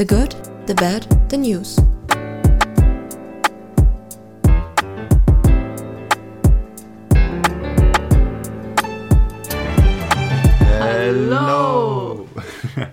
The Good, The Bad, The News. Hallo!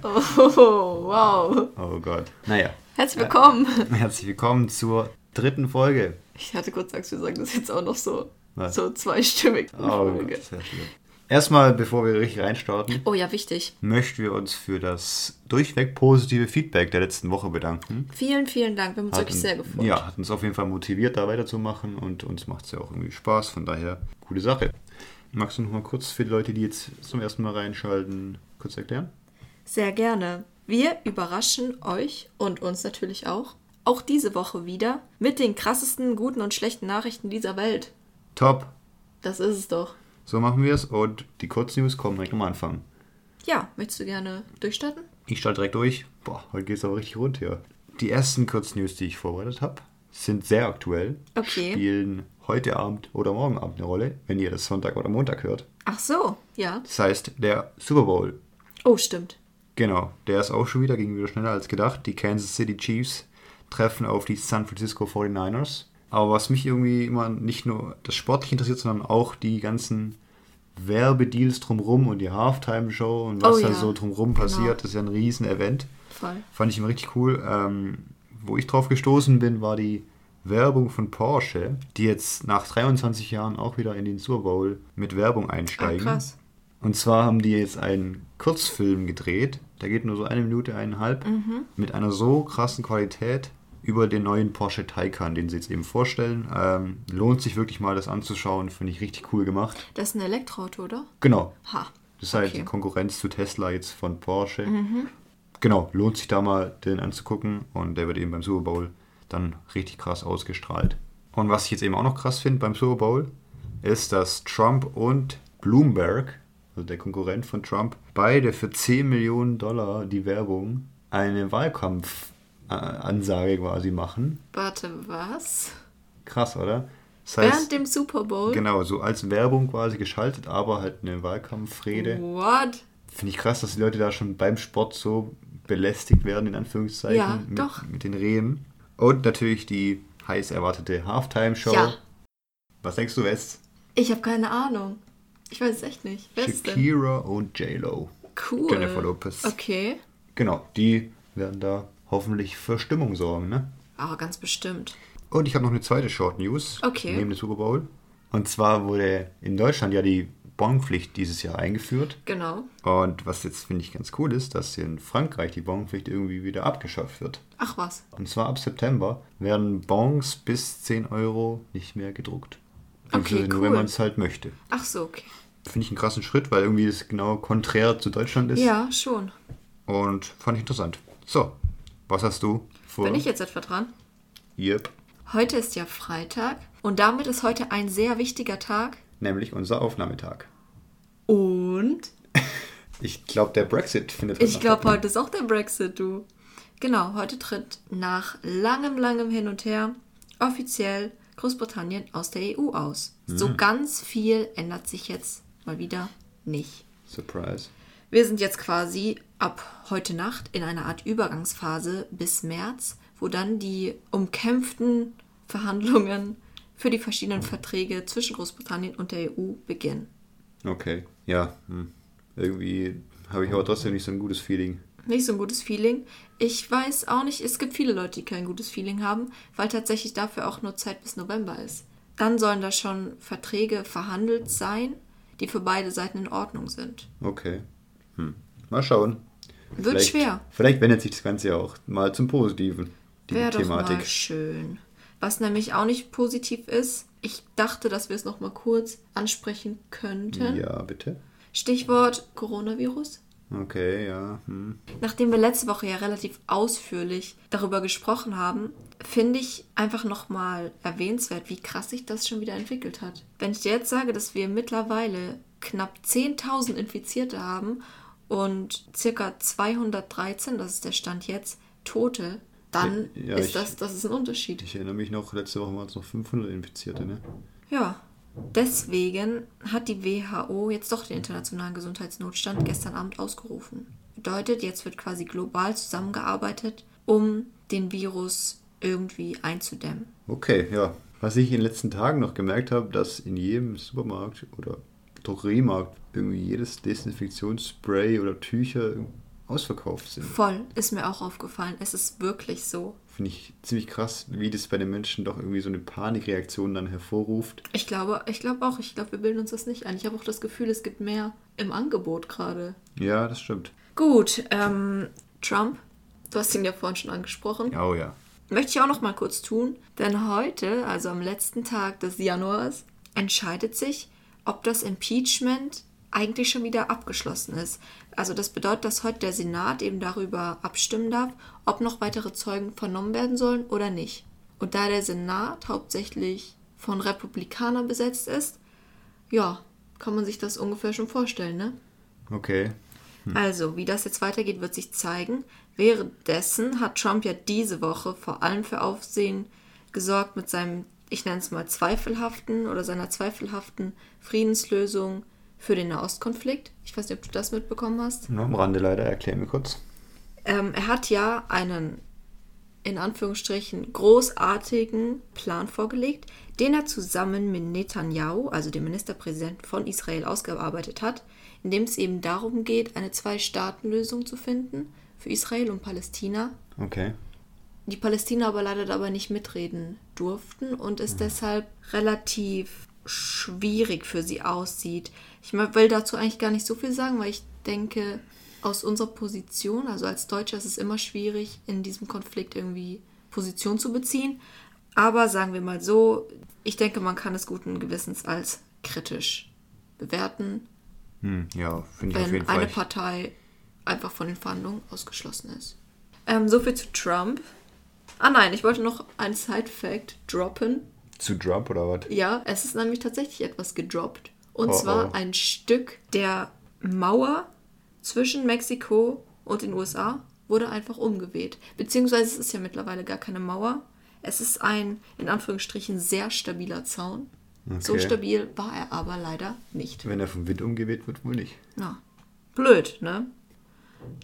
Oh, wow. Oh Gott. Naja. Herzlich willkommen. Herzlich willkommen zur dritten Folge. Ich hatte kurz Angst, wir sagen das jetzt auch noch so, Was? so zweistimmig. Oh Gott, sehr schlimm. Erstmal, bevor wir richtig reinstarten, Oh ja, wichtig. möchten wir uns für das durchweg positive Feedback der letzten Woche bedanken. Vielen, vielen Dank. Wir haben uns wirklich uns- sehr gefreut. Ja, hat uns auf jeden Fall motiviert, da weiterzumachen und uns macht es ja auch irgendwie Spaß. Von daher, coole Sache. Magst du noch mal kurz für die Leute, die jetzt zum ersten Mal reinschalten, kurz erklären? Sehr gerne. Wir überraschen euch und uns natürlich auch, auch diese Woche wieder, mit den krassesten guten und schlechten Nachrichten dieser Welt. Top! Das ist es doch. So machen wir es und die Kurznews kommen direkt am Anfang. Ja, möchtest du gerne durchstarten? Ich starte direkt durch. Boah, heute geht es aber richtig rund hier. Die ersten Kurznews, die ich vorbereitet habe, sind sehr aktuell. Okay. Spielen heute Abend oder morgen Abend eine Rolle, wenn ihr das Sonntag oder Montag hört. Ach so, ja. Das heißt, der Super Bowl. Oh, stimmt. Genau, der ist auch schon wieder, ging wieder schneller als gedacht. Die Kansas City Chiefs treffen auf die San Francisco 49ers. Aber was mich irgendwie immer nicht nur das Sportliche interessiert, sondern auch die ganzen Werbedeals drumrum und die Halftime-Show und was Oh da ja, so drumrum genau. passiert, das ist ja ein Riesen-Event. Voll. Fand ich immer richtig cool. Ähm, wo ich drauf gestoßen bin, war die Werbung von Porsche, die jetzt nach 23 Jahren auch wieder in den Super Bowl mit Werbung Ah, einsteigen. krass. Und zwar haben die jetzt einen Kurzfilm gedreht, der geht nur so eine Minute, eineinhalb, Mhm. mit einer so krassen Qualität über den neuen Porsche Taycan, den sie jetzt eben vorstellen. Ähm, lohnt sich wirklich mal, das anzuschauen, finde ich richtig cool gemacht. Das ist ein Elektroauto, oder? Genau, Ha. das ist halt Okay. die Konkurrenz zu Tesla jetzt von Porsche. Genau, lohnt sich da mal den anzugucken und der wird eben beim Super Bowl dann richtig krass ausgestrahlt. Und was ich jetzt eben auch noch krass finde beim Super Bowl, ist, dass Trump und Bloomberg, also der Konkurrent von Trump, beide für 10 Millionen Dollar die Werbung eine Wahlkampfansage quasi machen. Warte, was? Krass, oder? Das Während dem Super Bowl? genau, so als Werbung quasi geschaltet, aber halt eine Wahlkampfrede. What? Finde ich krass, dass die Leute da schon beim Sport so belästigt werden, in Anführungszeichen, Ja, mit, doch. mit den Reden. Und natürlich die heiß erwartete Halftime-Show. Ja. Was denkst du, West? Ich habe keine Ahnung. Ich weiß es echt nicht. Wer? Shakira und J-Lo. Cool. Jennifer Lopez. Okay. Genau, die werden da hoffentlich für Stimmung sorgen, ne? Aber ganz bestimmt. Und ich habe noch eine zweite Short News. Okay. Neben dem Super Bowl. Und zwar wurde in Deutschland ja die Bonpflicht dieses Jahr eingeführt. Genau. Und was jetzt finde ich ganz cool ist, dass in Frankreich die Bonpflicht irgendwie wieder abgeschafft wird. Ach was. Und zwar ab September werden Bons bis 10 Euro nicht mehr gedruckt. Okay, Nur cool. wenn man es halt möchte. Ach so, okay. Finde ich einen krassen Schritt, weil irgendwie das genau konträr zu Deutschland ist. Ja, schon. Und fand ich interessant. So, was hast du vor? Bin ich jetzt etwa dran? Yep. Heute ist ja Freitag und damit ist heute ein sehr wichtiger Tag. Nämlich unser Aufnahmetag. Und Ich glaube, der Brexit findet heute ich glaube, statt. heute ist auch der Brexit, du. Genau, heute tritt nach langem, langem Hin und Her offiziell Großbritannien aus der EU aus. So ganz viel ändert sich jetzt mal wieder nicht. Surprise. Wir sind jetzt quasi ab heute Nacht in einer Art Übergangsphase bis März, wo dann die umkämpften Verhandlungen für die verschiedenen Verträge zwischen Großbritannien und der EU beginnen. Okay, ja. Hm. Irgendwie habe ich aber trotzdem nicht so ein gutes Feeling. Nicht so ein gutes Feeling. Ich weiß auch nicht, es gibt viele Leute, die kein gutes Feeling haben, weil tatsächlich dafür auch nur Zeit bis November ist. Dann sollen da schon Verträge verhandelt sein, die für beide Seiten in Ordnung sind. Okay. Hm. Mal schauen. Wird Vielleicht- schwer. Vielleicht wendet sich das Ganze ja auch mal zum Positiven, die Wäre doch Thematik. mal schön. Was nämlich auch nicht positiv ist, ich dachte, dass wir es noch mal kurz ansprechen könnten. Ja, bitte. Stichwort Coronavirus. Okay, ja. Hm. Nachdem wir letzte Woche ja relativ ausführlich darüber gesprochen haben, finde ich einfach nochmal erwähnenswert, wie krass sich das schon wieder entwickelt hat. Wenn ich dir jetzt sage, dass wir mittlerweile knapp 10.000 Infizierte haben und circa 213, das ist der Stand jetzt, Tote, dann Ja, ist ich- das, das ist ein Unterschied. Ich erinnere mich noch, letzte Woche waren es noch 500 Infizierte, ne? Ja, deswegen hat die WHO jetzt doch den internationalen Gesundheitsnotstand gestern Abend ausgerufen. Bedeutet, jetzt wird quasi global zusammengearbeitet, um den Virus irgendwie einzudämmen. Okay, ja. Was ich in den letzten Tagen noch gemerkt habe, dass in jedem Supermarkt oder Drogeriemarkt irgendwie jedes Desinfektionsspray oder Tücher ausverkauft sind. Voll, ist mir auch aufgefallen. Es ist wirklich so. Finde ich ziemlich krass, wie das bei den Menschen doch irgendwie so eine Panikreaktion dann hervorruft. Ich glaube, ich glaube auch, ich glaube, wir bilden uns das nicht ein. Ich habe auch das Gefühl, es gibt mehr im Angebot gerade. Ja, das stimmt. Gut, ähm, Trump, du hast ihn ja vorhin schon angesprochen. Oh ja. Möchte ich auch noch mal kurz tun, denn heute, also am letzten Tag des Januars, entscheidet sich, ob das Impeachment eigentlich schon wieder abgeschlossen ist. Also das bedeutet, dass heute der Senat eben darüber abstimmen darf, ob noch weitere Zeugen vernommen werden sollen oder nicht. Und da der Senat hauptsächlich von Republikanern besetzt ist, ja, kann man sich das ungefähr schon vorstellen, ne? Okay. Also, wie das jetzt weitergeht, wird sich zeigen. Währenddessen hat Trump ja diese Woche vor allem für Aufsehen gesorgt mit seinem, ich nenne es mal, zweifelhaften oder seiner zweifelhaften Friedenslösung für den Nahostkonflikt. Ich weiß nicht, ob du das mitbekommen hast. Nur am Rande leider, erklär mir kurz. Ähm, er hat ja einen, in Anführungsstrichen, großartigen Plan vorgelegt, den er zusammen mit Netanyahu, also dem Ministerpräsidenten von Israel, ausgearbeitet hat, in dem es eben darum geht, eine Zwei-Staaten-Lösung zu finden für Israel und Palästina. Okay. Die Palästina aber leider dabei nicht mitreden durften und es deshalb relativ schwierig für sie aussieht. Ich will dazu eigentlich gar nicht so viel sagen, weil ich denke, aus unserer Position, also als Deutscher, ist es immer schwierig, in diesem Konflikt irgendwie Position zu beziehen. Aber sagen wir mal so, ich denke, man kann es guten Gewissens als kritisch bewerten, Hm, ja, finde ich auf jeden wenn eine Fall. Partei einfach von den Verhandlungen ausgeschlossen ist. Ähm, so viel zu Trump. Ah nein, ich wollte noch ein Side-Fact droppen. Zu Trump oder was? Ja, es ist nämlich tatsächlich etwas gedroppt. Und Oh, zwar oh. ein Stück der Mauer zwischen Mexiko und den USA wurde einfach umgeweht. Beziehungsweise es ist ja mittlerweile gar keine Mauer. Es ist ein, in Anführungsstrichen, sehr stabiler Zaun. So Okay. stabil war er aber leider nicht. Wenn er vom Wind umgeweht wird, wohl nicht. Ja. Blöd, ne?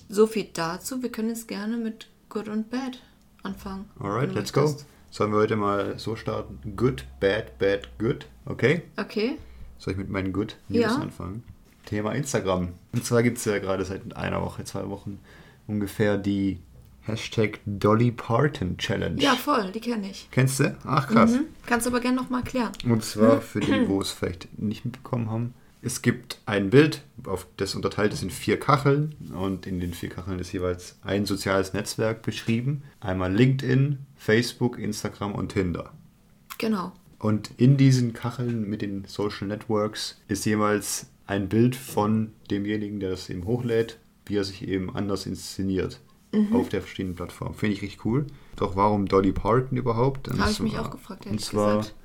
So viel dazu. Wir können jetzt gerne mit Good und Bad anfangen. Alright, let's go. Sollen wir heute mal so starten? Good, bad, bad, good. Okay? Okay. Soll ich mit meinen Good News Ja. anfangen? Thema Instagram. Und zwar gibt es ja gerade seit einer Woche, zwei Wochen ungefähr die Hashtag Dolly Parton Challenge. Ja, voll, die kenne ich. Kennst du? Ach krass. Mhm. Kannst du aber gerne nochmal erklären. Und zwar für die, wo es vielleicht nicht mitbekommen haben. Es gibt ein Bild, auf das unterteilt ist in vier Kacheln und in den vier Kacheln ist jeweils ein soziales Netzwerk beschrieben. Einmal LinkedIn, Facebook, Instagram und Tinder. Genau. Und in diesen Kacheln mit den Social Networks ist jeweils ein Bild von demjenigen, der das eben hochlädt, wie er sich eben anders inszeniert Mhm. auf der verschiedenen Plattformen. Finde ich richtig cool. Doch warum Dolly Parton überhaupt? Und Habe ich mich auch gefragt, Und ehrlich zwar, gesagt.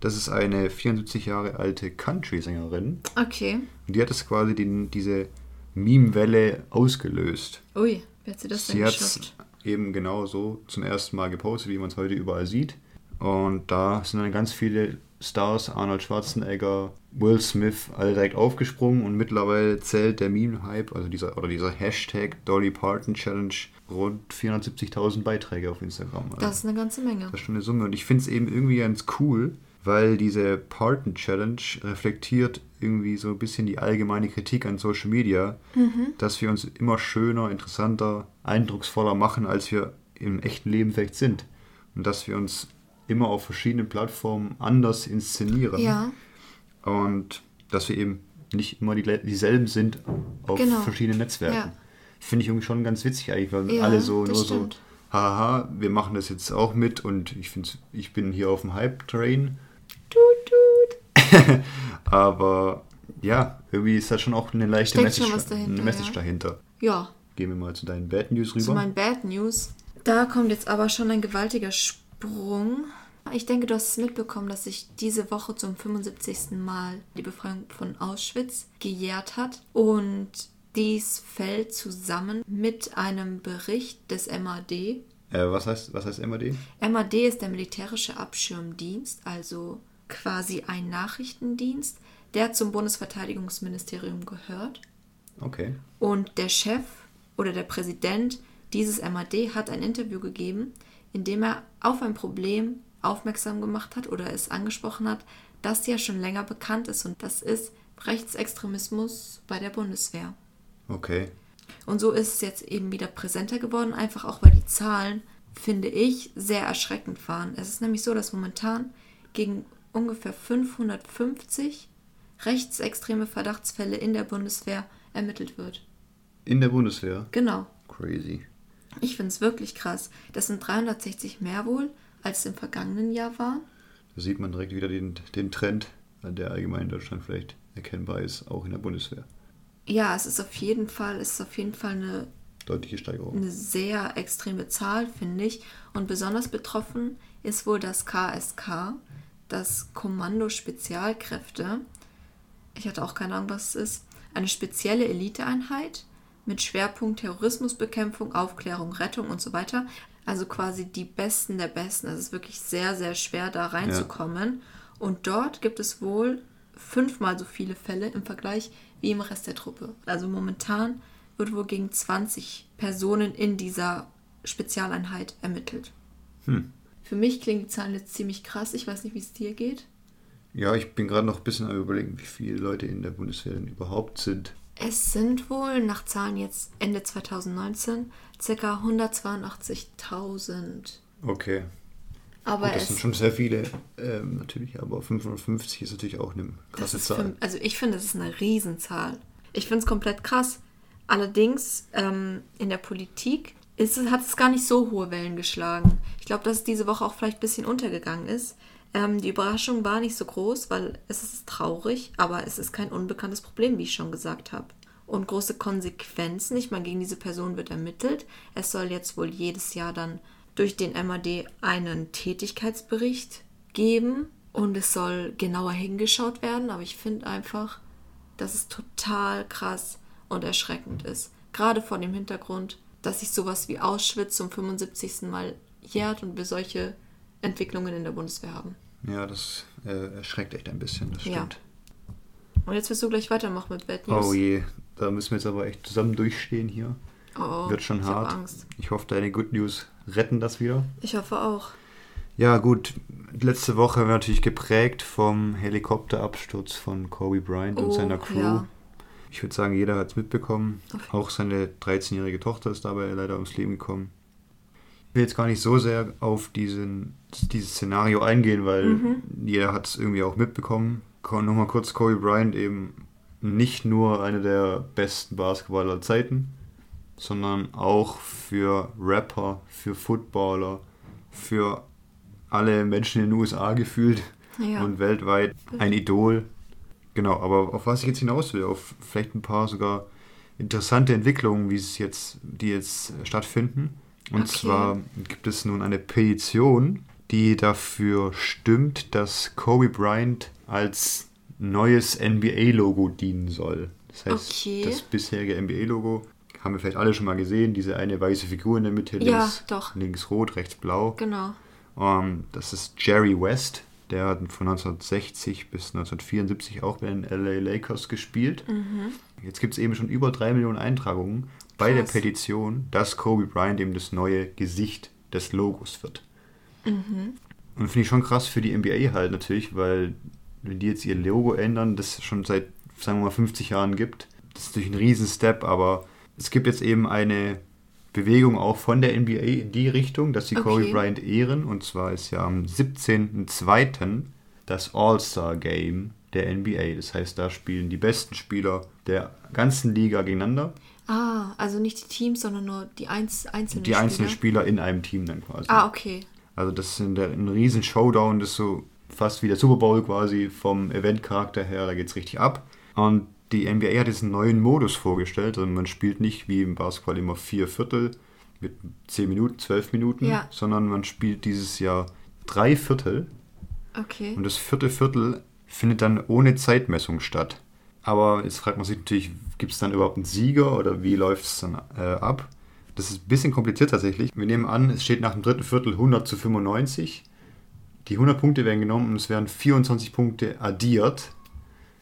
Das ist eine 74 Jahre alte Country-Sängerin. Okay. Und die hat es quasi den, diese Meme-Welle ausgelöst. Ui, wie hat sie das denn Sie hat es geschafft? eben genau so zum ersten Mal gepostet, wie man es heute überall sieht. Und da sind dann ganz viele Stars, Arnold Schwarzenegger, Will Smith, alle direkt aufgesprungen und mittlerweile zählt der Meme-Hype, also dieser oder dieser Hashtag Dolly Parton Challenge, rund 470.000 Beiträge auf Instagram. Also Das ist eine ganze Menge. das ist schon eine Summe. Und ich finde es eben irgendwie ganz cool, weil diese Parton Challenge reflektiert irgendwie so ein bisschen die allgemeine Kritik an Social Media, dass wir uns immer schöner, interessanter, eindrucksvoller machen, als wir im echten Leben vielleicht sind. Und dass wir uns immer auf verschiedenen Plattformen anders inszenieren. Ja, Und dass wir eben nicht immer die, dieselben sind auf Genau. verschiedenen Netzwerken. Ja. Finde ich irgendwie schon ganz witzig eigentlich, weil Ja, alle so nur stimmt. so, haha, wir machen das jetzt auch mit und ich finde, ich bin hier auf dem Hype-Train. Tut, tut. Aber ja, irgendwie ist da schon auch eine leichte Steckt schon Message, was dahinter, eine Message ja. dahinter. Ja, Gehen wir mal zu deinen Bad News zu rüber. meinen Bad News. Da kommt jetzt aber schon ein gewaltiger Sprung. Ich denke, du hast es mitbekommen, dass sich diese Woche zum 75. Mal die Befreiung von Auschwitz gejährt hat. Und dies fällt zusammen mit einem Bericht des MAD. Äh, was, heißt, was heißt MAD? MAD ist der militärische Abschirmdienst, also quasi ein Nachrichtendienst, der zum Bundesverteidigungsministerium gehört. Okay. Und der Chef oder der Präsident dieses MAD hat ein Interview gegeben, in dem er auf ein Problem aufmerksam gemacht hat oder es angesprochen hat, das ja schon länger bekannt ist und das ist Rechtsextremismus bei der Bundeswehr. Okay. Und so ist es jetzt eben wieder präsenter geworden, einfach auch weil die Zahlen, finde ich, sehr erschreckend waren. Es ist nämlich so, dass momentan gegen ungefähr 550 rechtsextreme Verdachtsfälle in der Bundeswehr ermittelt wird. In der Bundeswehr? Genau. Crazy. Ich finde es wirklich krass. Das sind 360 mehr wohl, als im vergangenen Jahr waren. Da sieht man direkt wieder den, den Trend, der allgemein in Deutschland vielleicht erkennbar ist, auch in der Bundeswehr. Ja, es ist auf jeden Fall, es ist auf jeden Fall eine, Deutliche Steigerung. eine sehr extreme Zahl, finde ich. Und besonders betroffen ist wohl das KSK, das Kommando Spezialkräfte. Ich hatte auch keine Ahnung, was es ist. Eine spezielle Eliteeinheit mit Schwerpunkt Terrorismusbekämpfung, Aufklärung, Rettung und so weiter. Also quasi die Besten der Besten. Es ist wirklich sehr, sehr schwer, da reinzukommen. Und dort gibt es wohl fünfmal so viele Fälle im Vergleich wie im Rest der Truppe. Also momentan wird wohl gegen 20 Personen in dieser Spezialeinheit ermittelt. Hm. Für mich klingen die Zahlen jetzt ziemlich krass. Ich weiß nicht, wie es dir geht. Ja, ich bin gerade noch ein bisschen am überlegen, wie viele Leute in der Bundeswehr denn überhaupt sind. Es sind wohl nach Zahlen jetzt Ende 2019 ca. 182.000. Okay. Aber Gut, das es sind schon sehr viele, ähm, natürlich, aber 550 ist natürlich auch eine Das krasse ist Zahl. für, also ich finde, das ist eine Riesenzahl. Ich finde es komplett krass. Allerdings ähm, in der Politik ist, hat es gar nicht so hohe Wellen geschlagen. Ich glaube, dass es diese Woche auch vielleicht ein bisschen untergegangen ist. Ähm, die Überraschung war nicht so groß, weil es ist traurig, aber es ist kein unbekanntes Problem, wie ich schon gesagt habe. Und große Konsequenzen, ich meine, gegen diese Person wird ermittelt. Es soll jetzt wohl jedes Jahr dann durch den MAD einen Tätigkeitsbericht geben und es soll genauer hingeschaut werden, aber ich finde einfach, dass es total krass und erschreckend ist. Gerade vor dem Hintergrund, dass sich sowas wie Auschwitz zum 75. Mal jährt und wir solche Entwicklungen in der Bundeswehr haben. Ja, das äh, erschreckt echt ein bisschen, das Ja. stimmt. Und jetzt wirst du gleich weitermachen mit Bad News. Oh je, da müssen wir jetzt aber echt zusammen durchstehen hier. Oh, Wird schon ich hart. Angst. Ich hoffe, deine Good News retten das wieder. Ich hoffe auch. Ja, gut. Letzte Woche war natürlich geprägt vom Helikopterabsturz von Kobe Bryant und Oh, seiner Crew. ja. Ich würde sagen, jeder hat es mitbekommen. Auf- Auch seine 13-jährige Tochter ist dabei leider ums Leben gekommen. Ich will jetzt gar nicht so sehr auf diesen, dieses Szenario eingehen, weil Mhm. jeder hat es irgendwie auch mitbekommen. Ko- Nochmal kurz, Kobe Bryant eben nicht nur einer der besten Basketballer aller Zeiten, sondern auch für Rapper, für Footballer, für alle Menschen in den USA gefühlt Ja. und weltweit ein Idol. Genau, aber auf was ich jetzt hinaus will, auf vielleicht ein paar sogar interessante Entwicklungen, wie es jetzt, die jetzt stattfinden. Und Okay. zwar gibt es nun eine Petition, die dafür stimmt, dass Kobe Bryant als neues NBA-Logo dienen soll. Das heißt, Okay. das bisherige NBA-Logo haben wir vielleicht alle schon mal gesehen, diese eine weiße Figur in der Mitte, Ja, links, doch. links rot, rechts blau. Genau. Ähm, das ist Jerry West. Der hat von 1960 bis 1974 auch bei den LA Lakers gespielt. Mhm. Jetzt gibt es eben schon über drei Millionen Eintragungen bei der. Petition, dass Kobe Bryant eben das neue Gesicht des Logos wird. Mhm. Und finde ich schon krass für die NBA halt natürlich, weil wenn die jetzt ihr Logo ändern, das schon seit, sagen wir mal, 50 Jahren gibt, das ist natürlich ein Riesen-Step, aber es gibt jetzt eben eine Bewegung auch von der NBA in die Richtung, dass sie Kobe Okay. Bryant ehren. Und zwar ist ja am 17.02. das All-Star-Game der NBA. Das heißt, da spielen die besten Spieler der ganzen Liga gegeneinander. Ah, also nicht die Teams, sondern nur die einz einzelnen Die einzelnen Spieler in einem Team dann quasi. Ah, okay. Also das ist ein, der- ein riesen Showdown, das ist so fast wie der Super Bowl quasi vom Eventcharakter her, da geht's richtig ab. Und die NBA hat jetzt einen neuen Modus vorgestellt. Also man spielt nicht wie im Basketball immer vier Viertel mit 10 Minuten, 12 Minuten, Ja. sondern man spielt dieses Jahr drei Viertel. Okay. Und das vierte Viertel findet dann ohne Zeitmessung statt. Aber jetzt fragt man sich natürlich, gibt es dann überhaupt einen Sieger oder wie läuft es dann äh, ab? Das ist ein bisschen kompliziert tatsächlich. Wir nehmen an, es steht nach dem dritten Viertel 100 zu 95. Die 100 Punkte werden genommen und es werden 24 Punkte addiert.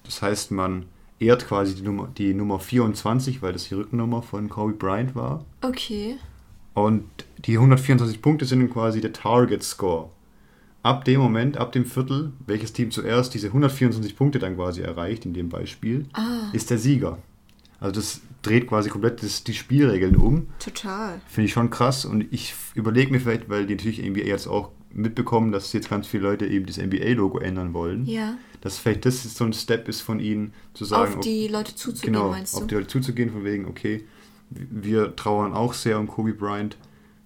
Das heißt, man ehrt quasi die Nummer, die Nummer 24, weil das die Rückennummer von Kobe Bryant war. Okay. Und die 124 Punkte sind quasi der Target Score. Ab dem Moment, ab dem Viertel, welches Team zuerst diese 124 Punkte dann quasi erreicht, in dem Beispiel, Ah. ist der Sieger. Also das dreht quasi komplett das, die Spielregeln um. Total. Finde ich schon krass und ich überlege mir vielleicht, weil die natürlich NBA jetzt auch mitbekommen, dass jetzt ganz viele Leute eben das NBA-Logo ändern wollen, Ja. Dass vielleicht das so ein Step ist von ihnen, zu sagen, Auf ob- die Leute zuzugehen, genau, meinst du? auf die Leute zuzugehen, von wegen, okay, wir trauern auch sehr um Kobe Bryant,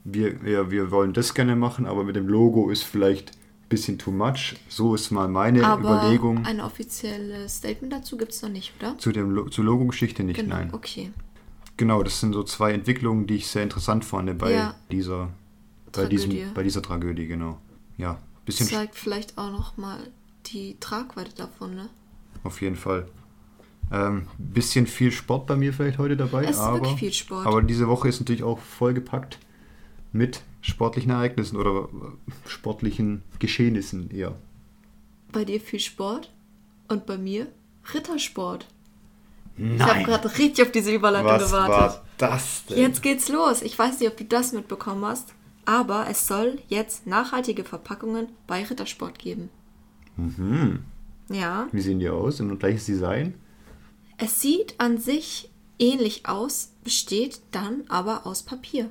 wir, wir, wir wollen das gerne machen, aber mit dem Logo ist vielleicht ein bisschen too much. So ist mal meine Aber Überlegung. ein offizielles Statement dazu gibt es noch nicht, oder? Zu dem Lo zur Logo-Geschichte nicht, Genau, nein. okay. Genau, das sind so zwei Entwicklungen, die ich sehr interessant fand bei Ja. dieser bei, Tragödie. diesem, bei dieser Tragödie, genau. Ja, bisschen sch- Zeigt vielleicht auch noch mal die Tragweite davon, ne? auf jeden Fall. Ähm, bisschen viel Sport bei mir vielleicht heute dabei, Es ist aber, wirklich viel Sport. aber diese Woche ist natürlich auch vollgepackt mit sportlichen Ereignissen oder äh, sportlichen Geschehnissen eher. Bei dir viel Sport und bei mir Rittersport. Nein, Ich habe gerade richtig auf diese Überleitung was gewartet. war das denn? Jetzt geht's los. Ich weiß nicht, ob du das mitbekommen hast, aber es soll jetzt nachhaltige Verpackungen bei Rittersport geben. Mhm. Ja, Wie sehen die aus? Sind gleiches Design? es sieht an sich ähnlich aus, besteht dann aber aus Papier.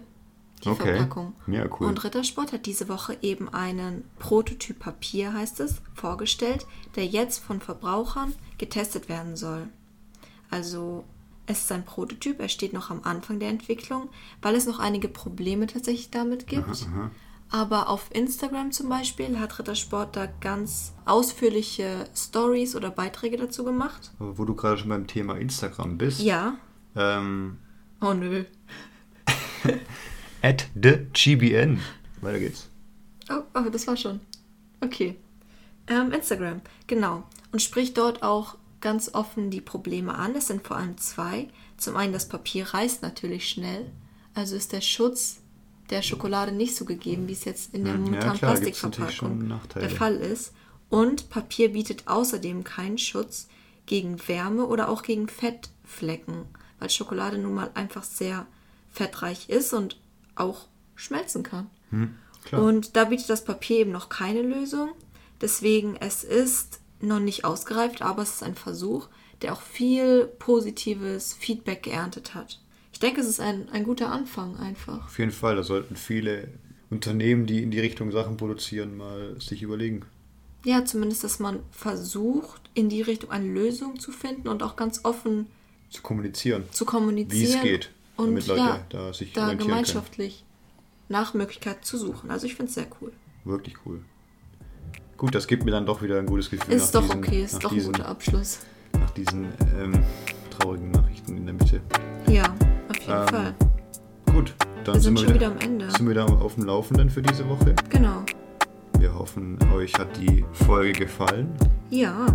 Die Okay. Verpackung. Ja, cool. Und Rittersport hat diese Woche eben einen Prototyp Papier, heißt es, vorgestellt, der jetzt von Verbrauchern getestet werden soll. Also es ist ein Prototyp, er steht noch am Anfang der Entwicklung, weil es noch einige Probleme tatsächlich damit gibt. Aber auf Instagram zum Beispiel hat Rittersport da ganz ausführliche Stories oder Beiträge dazu gemacht. Aber wo du gerade schon beim Thema Instagram bist. Ja. Ähm, Oh nö. at the GBN. Weiter geht's. Oh, oh, das war schon. Okay. Ähm, Instagram, genau. Und spricht dort auch ganz offen die Probleme an. Es sind vor allem zwei. Zum einen, das Papier reißt natürlich schnell. Also ist der Schutz der Schokolade nicht so gegeben, wie es jetzt in der ja, momentanen schon Plastikverpackung der Fall ist. Und Papier bietet außerdem keinen Schutz gegen Wärme oder auch gegen Fettflecken, weil Schokolade nun mal einfach sehr fettreich ist und auch schmelzen kann. Hm. Und da bietet das Papier eben noch keine Lösung. Deswegen, es ist noch nicht ausgereift, aber es ist ein Versuch, der auch viel positives Feedback geerntet hat. Ich denke, es ist ein, ein guter Anfang einfach. Auf jeden Fall, da sollten viele Unternehmen, die in die Richtung Sachen produzieren, mal sich überlegen. Ja, zumindest, dass man versucht, in die Richtung eine Lösung zu finden und auch ganz offen Zu kommunizieren, zu wie kommunizieren. es geht, Und damit Leute ja, da sich da orientieren können. gemeinschaftlich nach Möglichkeit zu suchen. Also ich finde es sehr cool. Wirklich cool. Gut, das gibt mir dann doch wieder ein gutes Gefühl. Ist doch diesen, okay, ist doch ein diesen, guter Abschluss. Nach diesen ähm, traurigen Nachrichten in der Mitte. Ja, jeden Ähm, Fall. Gut, dann Wir sind, sind wir schon wieder am Ende. sind wir wieder auf dem Laufenden für diese Woche. Genau. Wir hoffen, euch hat die Folge gefallen Ja,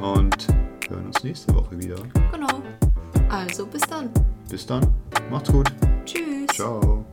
und hören uns nächste Woche wieder. genau. Also bis dann. Bis dann, macht's gut. Tschüss. Ciao.